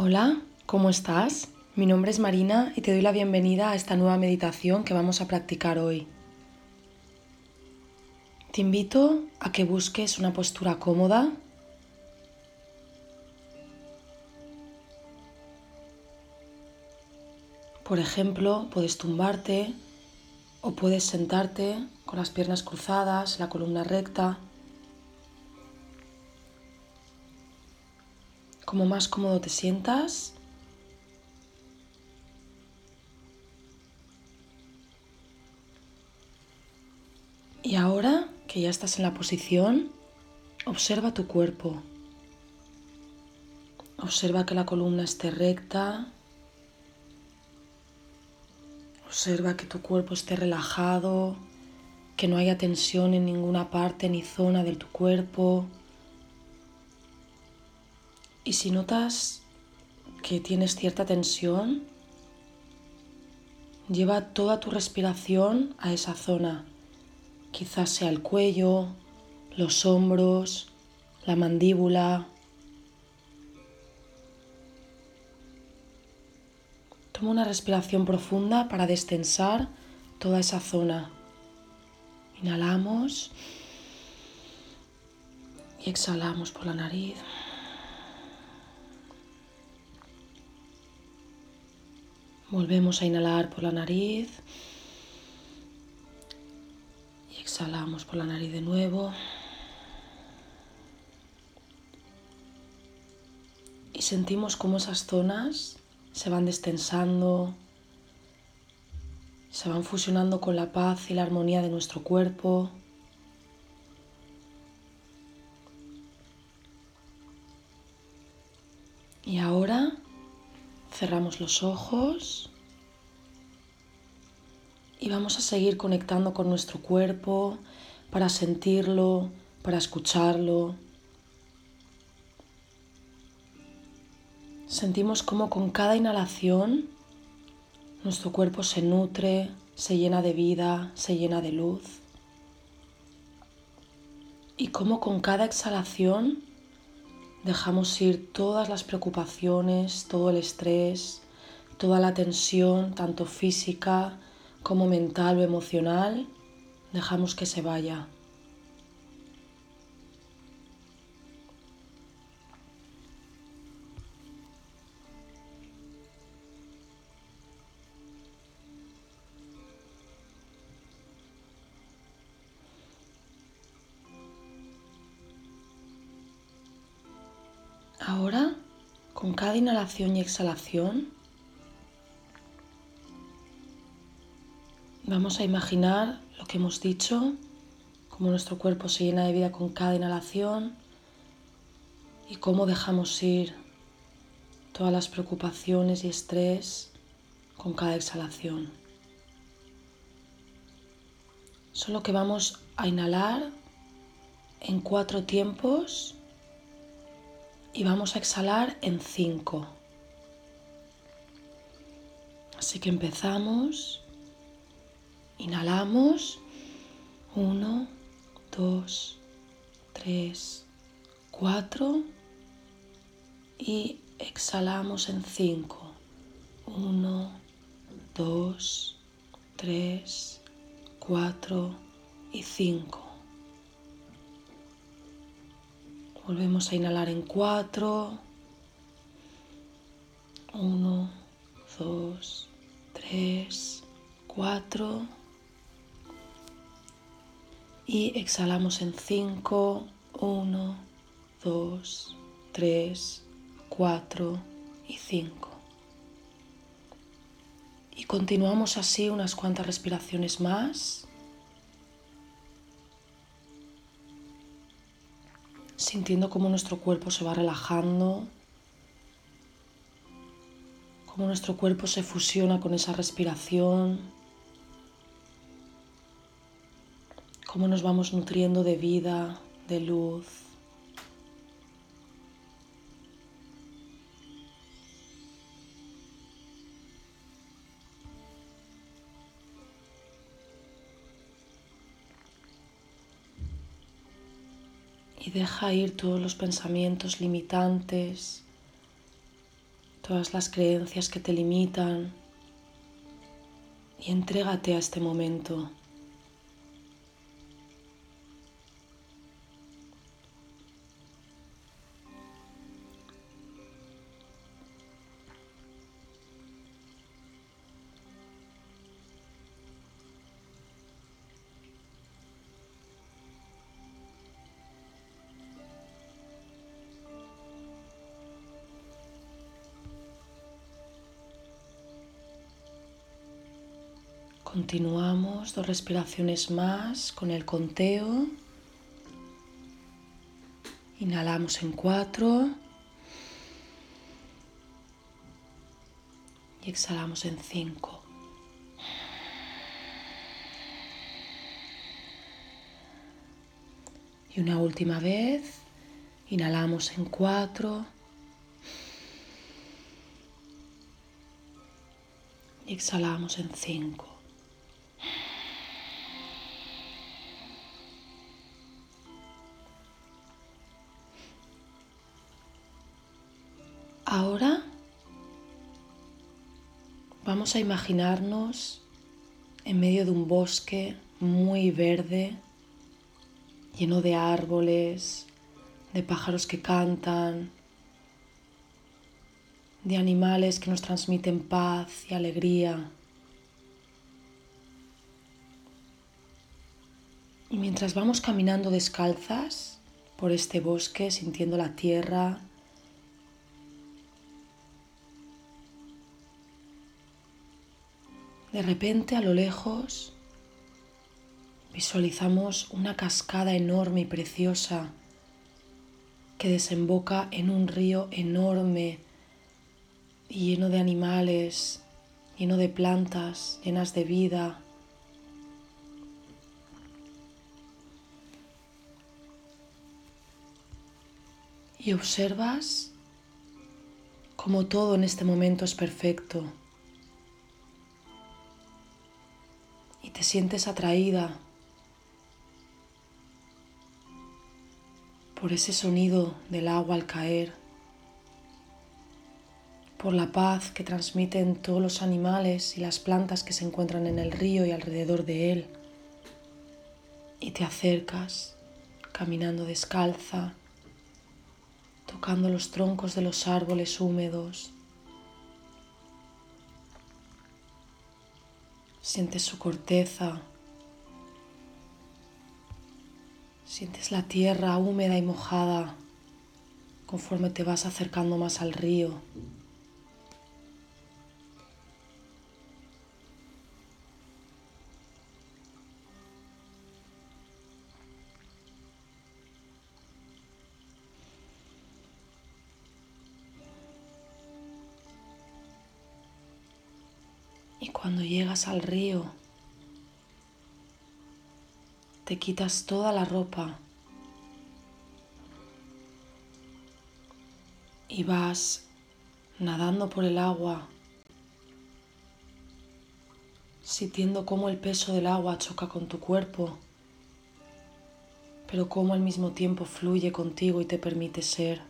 Hola, ¿cómo estás? Mi nombre es Marina y te doy la bienvenida a esta nueva meditación que vamos a practicar hoy. Te invito a que busques una postura cómoda. Por ejemplo, puedes tumbarte o puedes sentarte con las piernas cruzadas, la columna recta. Como más cómodo te sientas. Y ahora que ya estás en la posición, observa tu cuerpo. Observa que la columna esté recta. Observa que tu cuerpo esté relajado, que no haya tensión en ninguna parte ni zona de tu cuerpo. Y si notas que tienes cierta tensión, lleva toda tu respiración a esa zona. Quizás sea el cuello, los hombros, la mandíbula. Toma una respiración profunda para destensar toda esa zona. Inhalamos y exhalamos por la nariz. Volvemos a inhalar por la nariz. Y exhalamos por la nariz de nuevo. Y sentimos cómo esas zonas se van destensando, se van fusionando con la paz y la armonía de nuestro cuerpo. Cerramos los ojos y vamos a seguir conectando con nuestro cuerpo para sentirlo, para escucharlo. Sentimos como con cada inhalación nuestro cuerpo se nutre, se llena de vida, se llena de luz. Y como con cada exhalación Dejamos ir todas las preocupaciones, todo el estrés, toda la tensión, tanto física como mental o emocional. Dejamos que se vaya. Cada inhalación y exhalación, vamos a imaginar lo que hemos dicho, cómo nuestro cuerpo se llena de vida con cada inhalación y cómo dejamos ir todas las preocupaciones y estrés con cada exhalación. Solo que vamos a inhalar en cuatro tiempos y vamos a exhalar en 5. Así que empezamos, inhalamos, 1, 2, 3, 4 y exhalamos en 5. 1, 2, 3, 4 y 5. Volvemos a inhalar en cuatro. Uno, dos, tres, cuatro. Y exhalamos en cinco. Uno, dos, tres, cuatro y cinco. Y continuamos así unas cuantas respiraciones más. Sintiendo cómo nuestro cuerpo se va relajando, cómo nuestro cuerpo se fusiona con esa respiración, cómo nos vamos nutriendo de vida, de luz. Y deja ir todos los pensamientos limitantes, todas las creencias que te limitan y entrégate a este momento. Continuamos dos respiraciones más con el conteo. Inhalamos en cuatro. Y exhalamos en cinco. Y una última vez. Inhalamos en cuatro. Y exhalamos en cinco. Ahora vamos a imaginarnos en medio de un bosque muy verde, lleno de árboles, de pájaros que cantan, de animales que nos transmiten paz y alegría. Y mientras vamos caminando descalzas por este bosque, sintiendo la tierra, De repente a lo lejos visualizamos una cascada enorme y preciosa que desemboca en un río enorme lleno de animales, lleno de plantas, llenas de vida. Y observas cómo todo en este momento es perfecto. Y te sientes atraída por ese sonido del agua al caer, por la paz que transmiten todos los animales y las plantas que se encuentran en el río y alrededor de él. Y te acercas caminando descalza, tocando los troncos de los árboles húmedos, Sientes su corteza. Sientes la tierra húmeda y mojada conforme te vas acercando más al río. Y cuando llegas al río, te quitas toda la ropa y vas nadando por el agua, sintiendo cómo el peso del agua choca con tu cuerpo, pero cómo al mismo tiempo fluye contigo y te permite ser.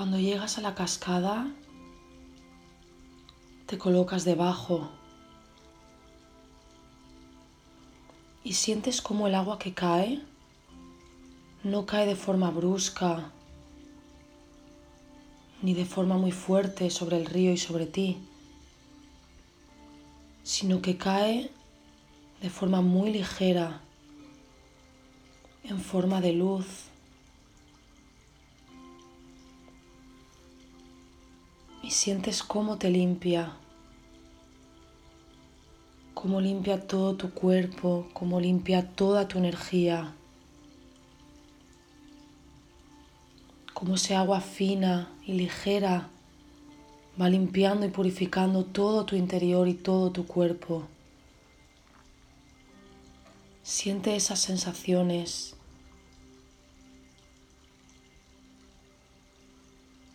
Cuando llegas a la cascada, te colocas debajo y sientes como el agua que cae no cae de forma brusca ni de forma muy fuerte sobre el río y sobre ti, sino que cae de forma muy ligera, en forma de luz y sientes cómo te limpia, cómo limpia todo tu cuerpo, cómo limpia toda tu energía, cómo ese agua fina y ligera va limpiando y purificando todo tu interior y todo tu cuerpo. Siente esas sensaciones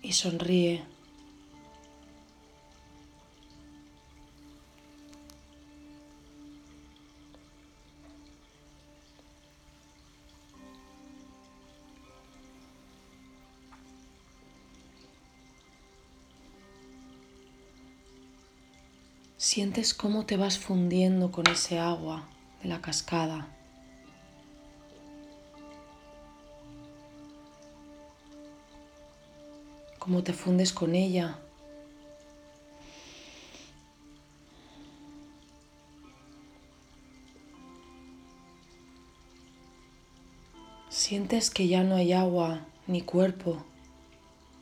y sonríe. Sientes cómo te vas fundiendo con ese agua de la cascada. Cómo te fundes con ella. Sientes que ya no hay agua ni cuerpo,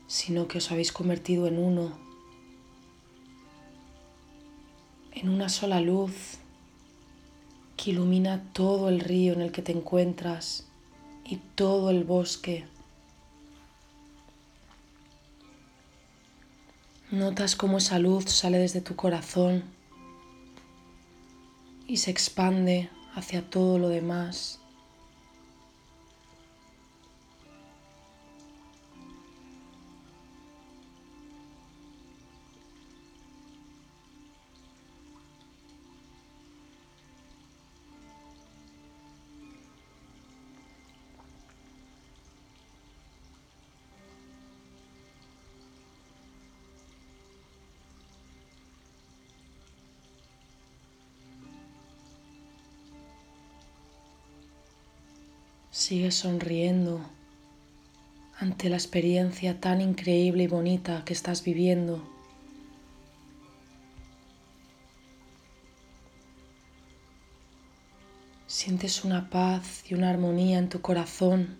sino que os habéis convertido en uno, en una sola luz que ilumina todo el río en el que te encuentras y todo el bosque. Notas cómo esa luz sale desde tu corazón y se expande hacia todo lo demás. Sigue sonriendo ante la experiencia tan increíble y bonita que estás viviendo. Sientes una paz y una armonía en tu corazón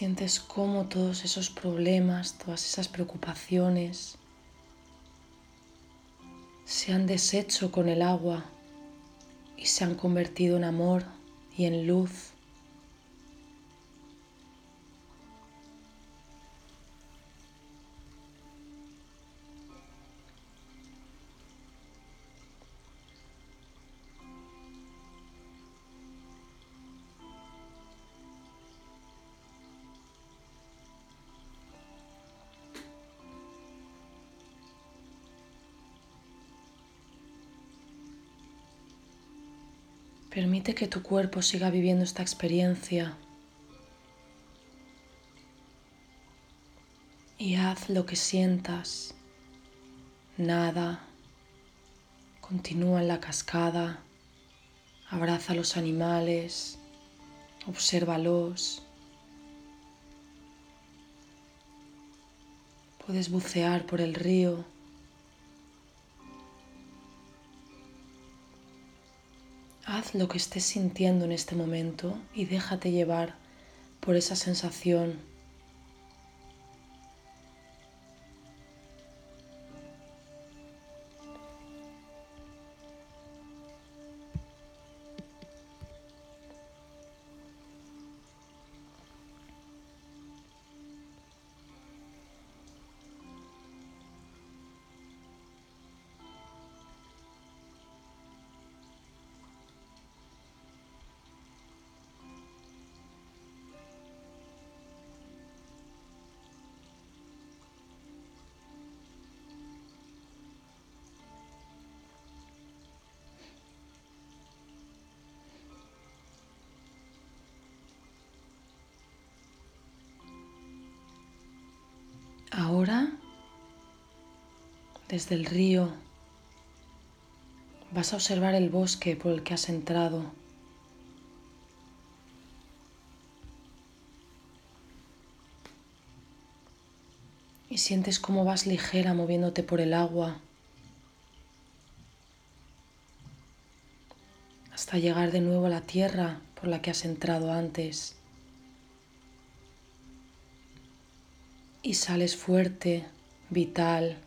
Sientes cómo todos esos problemas, todas esas preocupaciones se han deshecho con el agua y se han convertido en amor y en luz. Permite que tu cuerpo siga viviendo esta experiencia. Y haz lo que sientas. Nada, continúa en la cascada, abraza a los animales, obsérvalos. Puedes bucear por el río Haz lo que estés sintiendo en este momento y déjate llevar por esa sensación desde el río, vas a observar el bosque por el que has entrado. Y sientes cómo vas ligera moviéndote por el agua hasta llegar de nuevo a la tierra por la que has entrado antes. y sales fuerte, vital,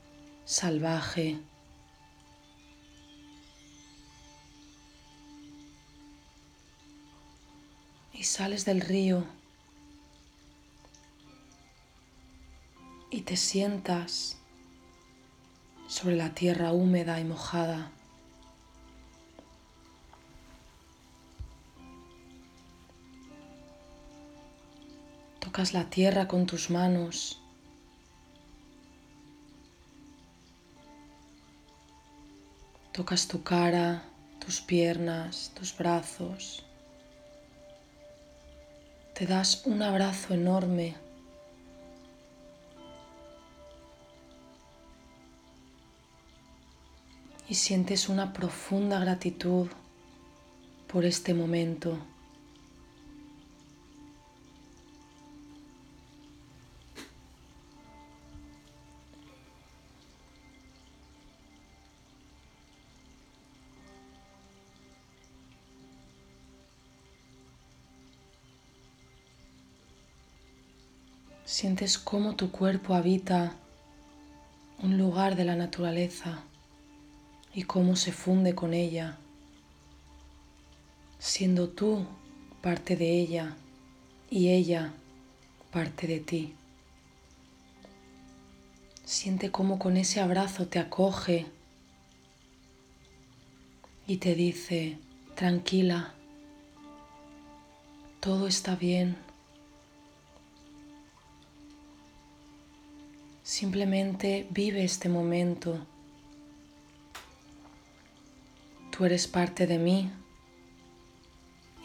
salvaje. Y sales del río y te sientas sobre la tierra húmeda y mojada. Tocas la tierra con tus manos Tocas tu cara, tus piernas, tus brazos. Te das un abrazo enorme. Y sientes una profunda gratitud por este momento. Sientes cómo tu cuerpo habita un lugar de la naturaleza y cómo se funde con ella, siendo tú parte de ella y ella parte de ti. Siente cómo con ese abrazo te acoge y te dice, tranquila, todo está bien. Simplemente vive este momento. Tú eres parte de mí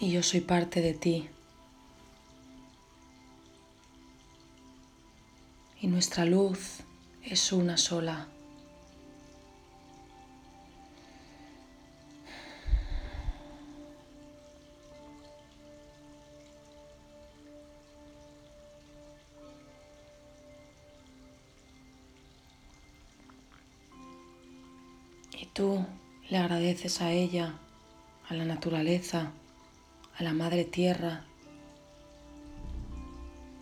y yo soy parte de ti. Y nuestra luz es una sola. A ella, a la naturaleza, a la madre tierra,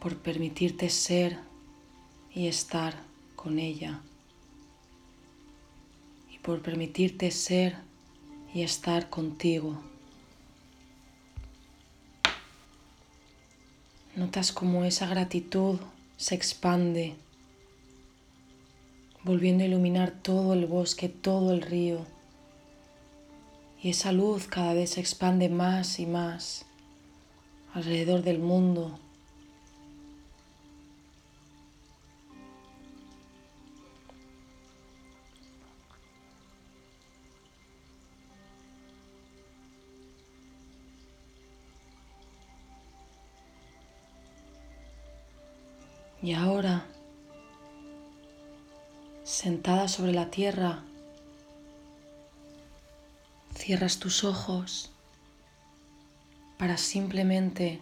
por permitirte ser y estar con ella, y por permitirte ser y estar contigo. Notas como esa gratitud se expande volviendo a iluminar todo el bosque, todo el río. Y esa luz cada vez se expande más y más alrededor del mundo. Y ahora sentada sobre la tierra, cierras tus ojos para simplemente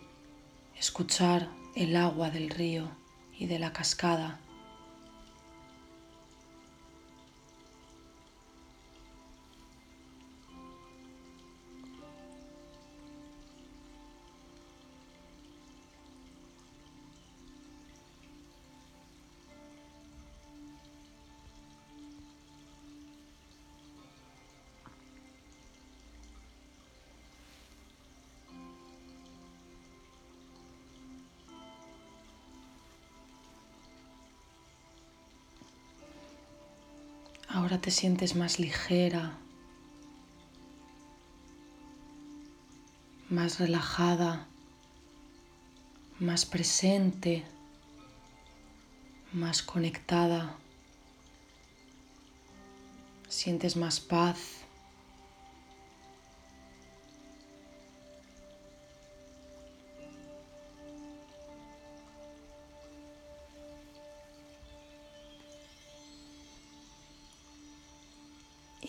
escuchar el agua del río y de la cascada. Ahora te sientes más ligera, más relajada, más presente, más conectada. Sientes más paz.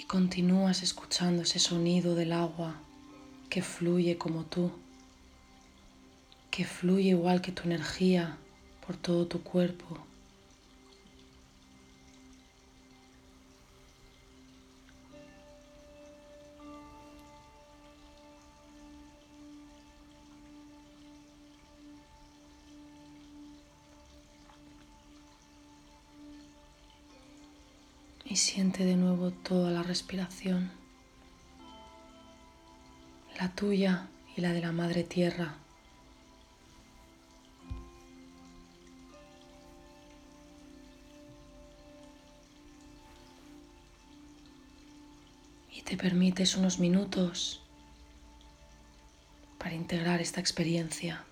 Continúas escuchando ese sonido del agua que fluye como tú, que fluye igual que tu energía por todo tu cuerpo. Siente de nuevo toda la respiración, la tuya y la de la Madre Tierra. Y te permites unos minutos para integrar esta experiencia.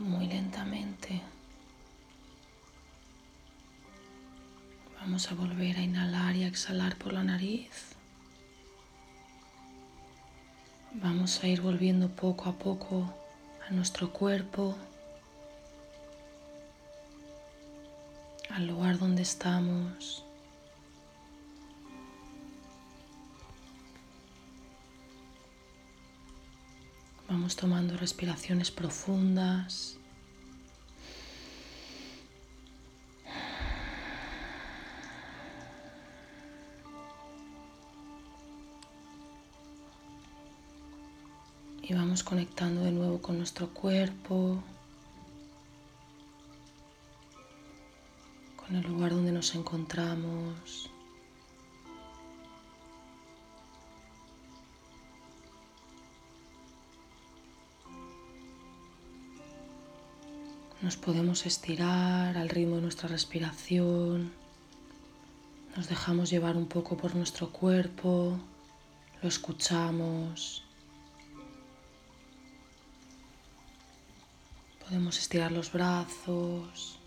Muy lentamente. Vamos a volver a inhalar y a exhalar por la nariz. Vamos a ir volviendo poco a poco a nuestro cuerpo, al lugar donde estamos. Vamos tomando respiraciones profundas. Y vamos conectando de nuevo con nuestro cuerpo, con el lugar donde nos encontramos. Nos podemos estirar al ritmo de nuestra respiración. Nos dejamos llevar un poco por nuestro cuerpo. Lo escuchamos. Podemos estirar los brazos.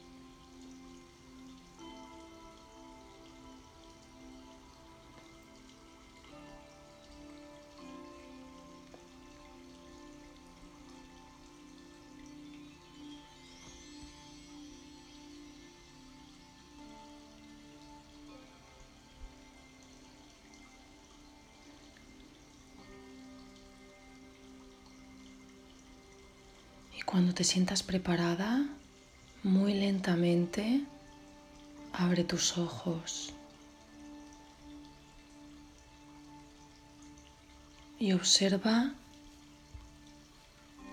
Cuando te sientas preparada, muy lentamente abre tus ojos y observa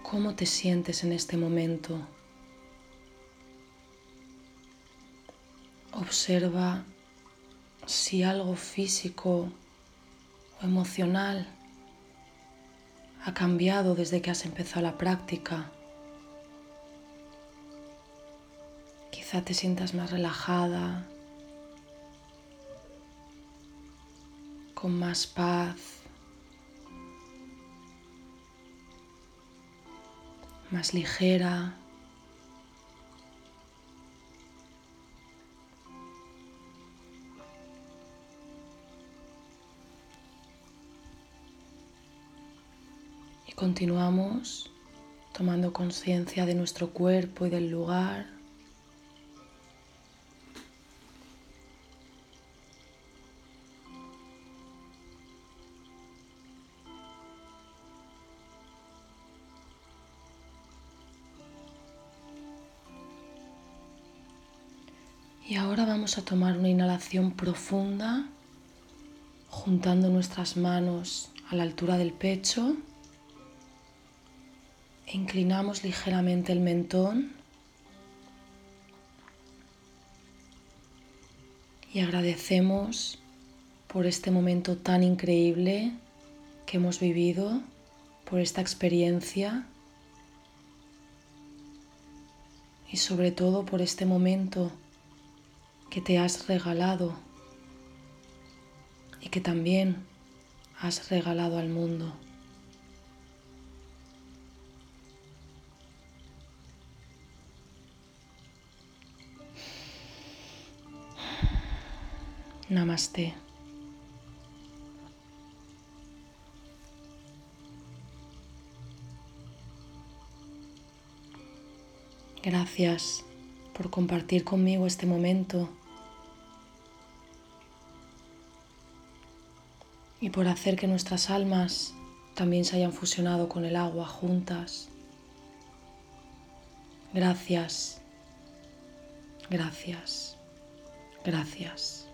cómo te sientes en este momento. Observa si algo físico o emocional ha cambiado desde que has empezado la práctica. Quizá te sientas más relajada, con más paz, más ligera. Y continuamos tomando conciencia de nuestro cuerpo y del lugar. Y ahora vamos a tomar una inhalación profunda, juntando nuestras manos a la altura del pecho. E inclinamos ligeramente el mentón. Y agradecemos por este momento tan increíble que hemos vivido, por esta experiencia y sobre todo por este momento que te has regalado y que también has regalado al mundo. Namaste. Gracias por compartir conmigo este momento y por hacer que nuestras almas también se hayan fusionado con el agua juntas. Gracias, gracias, gracias.